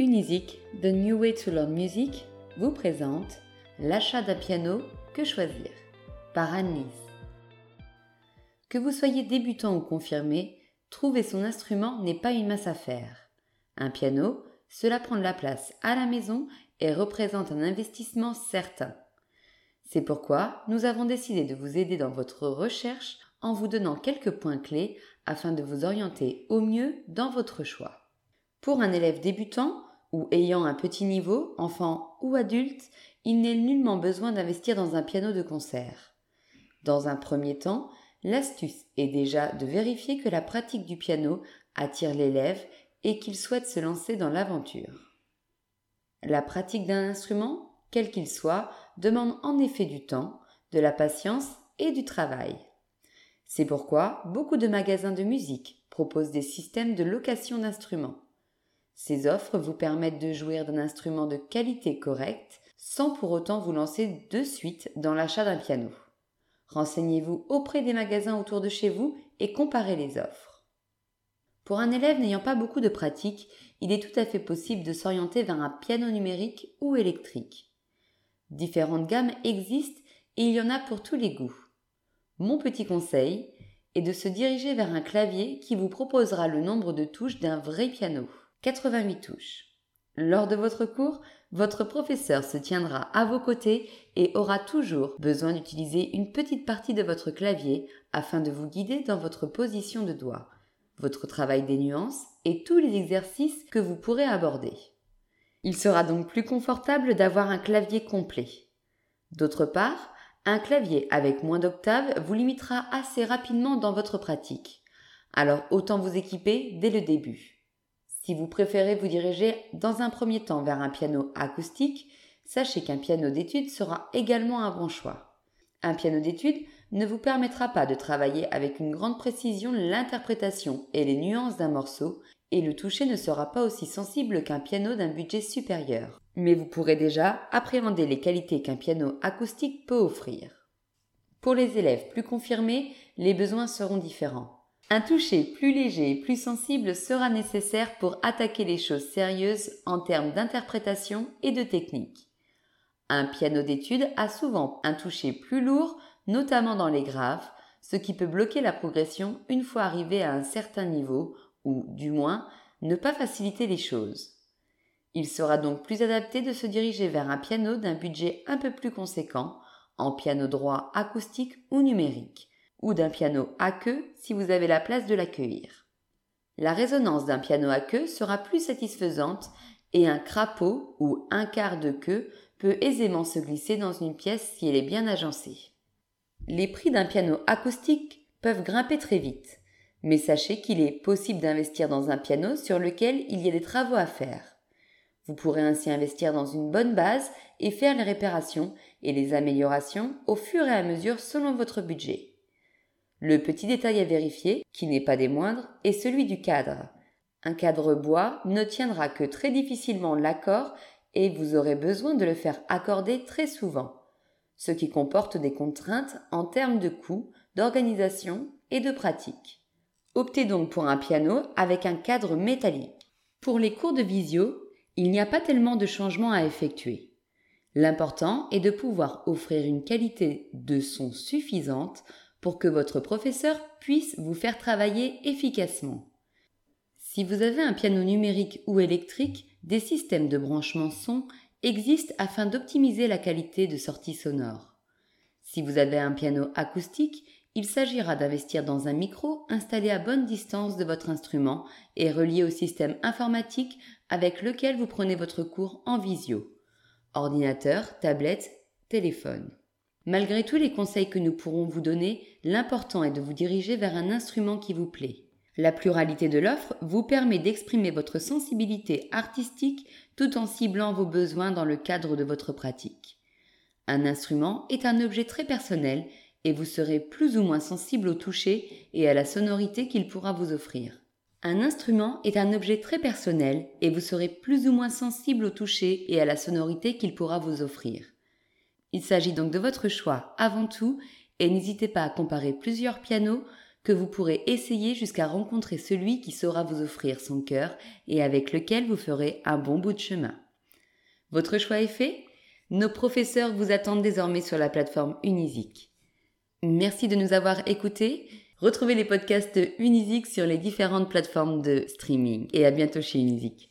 Unisic, The New Way to Learn Music, vous présente L'achat d'un piano, que choisir? Par Anne-Lise. Que vous soyez débutant ou confirmé, trouver son instrument n'est pas une masse à faire. Un piano, cela prend de la place à la maison et représente un investissement certain. C'est pourquoi nous avons décidé de vous aider dans votre recherche en vous donnant quelques points clés afin de vous orienter au mieux dans votre choix. Pour un élève débutant, ou ayant un petit niveau, enfant ou adulte, il n'est nullement besoin d'investir dans un piano de concert. Dans un premier temps, l'astuce est déjà de vérifier que la pratique du piano attire l'élève et qu'il souhaite se lancer dans l'aventure. La pratique d'un instrument, quel qu'il soit, demande en effet du temps, de la patience et du travail. C'est pourquoi beaucoup de magasins de musique proposent des systèmes de location d'instruments. Ces offres vous permettent de jouir d'un instrument de qualité correcte sans pour autant vous lancer de suite dans l'achat d'un piano. Renseignez-vous auprès des magasins autour de chez vous et comparez les offres. Pour un élève n'ayant pas beaucoup de pratique, il est tout à fait possible de s'orienter vers un piano numérique ou électrique. Différentes gammes existent et il y en a pour tous les goûts. Mon petit conseil est de se diriger vers un clavier qui vous proposera le nombre de touches d'un vrai piano. 88 touches. Lors de votre cours, votre professeur se tiendra à vos côtés et aura toujours besoin d'utiliser une petite partie de votre clavier afin de vous guider dans votre position de doigt, votre travail des nuances et tous les exercices que vous pourrez aborder. Il sera donc plus confortable d'avoir un clavier complet. D'autre part, un clavier avec moins d'octaves vous limitera assez rapidement dans votre pratique. Alors autant vous équiper dès le début. Si vous préférez vous diriger dans un premier temps vers un piano acoustique, sachez qu'un piano d'étude sera également un bon choix. Un piano d'étude ne vous permettra pas de travailler avec une grande précision l'interprétation et les nuances d'un morceau, et le toucher ne sera pas aussi sensible qu'un piano d'un budget supérieur. Mais vous pourrez déjà appréhender les qualités qu'un piano acoustique peut offrir. Pour les élèves plus confirmés, les besoins seront différents. Un toucher plus léger et plus sensible sera nécessaire pour attaquer les choses sérieuses en termes d'interprétation et de technique. Un piano d'étude a souvent un toucher plus lourd, notamment dans les graves, ce qui peut bloquer la progression une fois arrivé à un certain niveau, ou, du moins, ne pas faciliter les choses. Il sera donc plus adapté de se diriger vers un piano d'un budget un peu plus conséquent, en piano droit acoustique ou numérique ou d'un piano à queue si vous avez la place de l'accueillir. La résonance d'un piano à queue sera plus satisfaisante et un crapaud ou un quart de queue peut aisément se glisser dans une pièce si elle est bien agencée. Les prix d'un piano acoustique peuvent grimper très vite, mais sachez qu'il est possible d'investir dans un piano sur lequel il y a des travaux à faire. Vous pourrez ainsi investir dans une bonne base et faire les réparations et les améliorations au fur et à mesure selon votre budget. Le petit détail à vérifier, qui n'est pas des moindres, est celui du cadre. Un cadre bois ne tiendra que très difficilement l'accord et vous aurez besoin de le faire accorder très souvent, ce qui comporte des contraintes en termes de coût, d'organisation et de pratique. Optez donc pour un piano avec un cadre métallique. Pour les cours de visio, il n'y a pas tellement de changements à effectuer. L'important est de pouvoir offrir une qualité de son suffisante pour que votre professeur puisse vous faire travailler efficacement. Si vous avez un piano numérique ou électrique, des systèmes de branchement son existent afin d'optimiser la qualité de sortie sonore. Si vous avez un piano acoustique, il s'agira d'investir dans un micro installé à bonne distance de votre instrument et relié au système informatique avec lequel vous prenez votre cours en visio. Ordinateur, tablette, téléphone. Malgré tous les conseils que nous pourrons vous donner, l'important est de vous diriger vers un instrument qui vous plaît. La pluralité de l'offre vous permet d'exprimer votre sensibilité artistique tout en ciblant vos besoins dans le cadre de votre pratique. Un instrument est un objet très personnel et vous serez plus ou moins sensible au toucher et à la sonorité qu'il pourra vous offrir. Un instrument est un objet très personnel et vous serez plus ou moins sensible au toucher et à la sonorité qu'il pourra vous offrir. Il s'agit donc de votre choix avant tout et n'hésitez pas à comparer plusieurs pianos, que vous pourrez essayer jusqu'à rencontrer celui qui saura vous offrir son cœur et avec lequel vous ferez un bon bout de chemin. Votre choix est fait Nos professeurs vous attendent désormais sur la plateforme Unisic. Merci de nous avoir écoutés. Retrouvez les podcasts Unisic sur les différentes plateformes de streaming et à bientôt chez Unisic.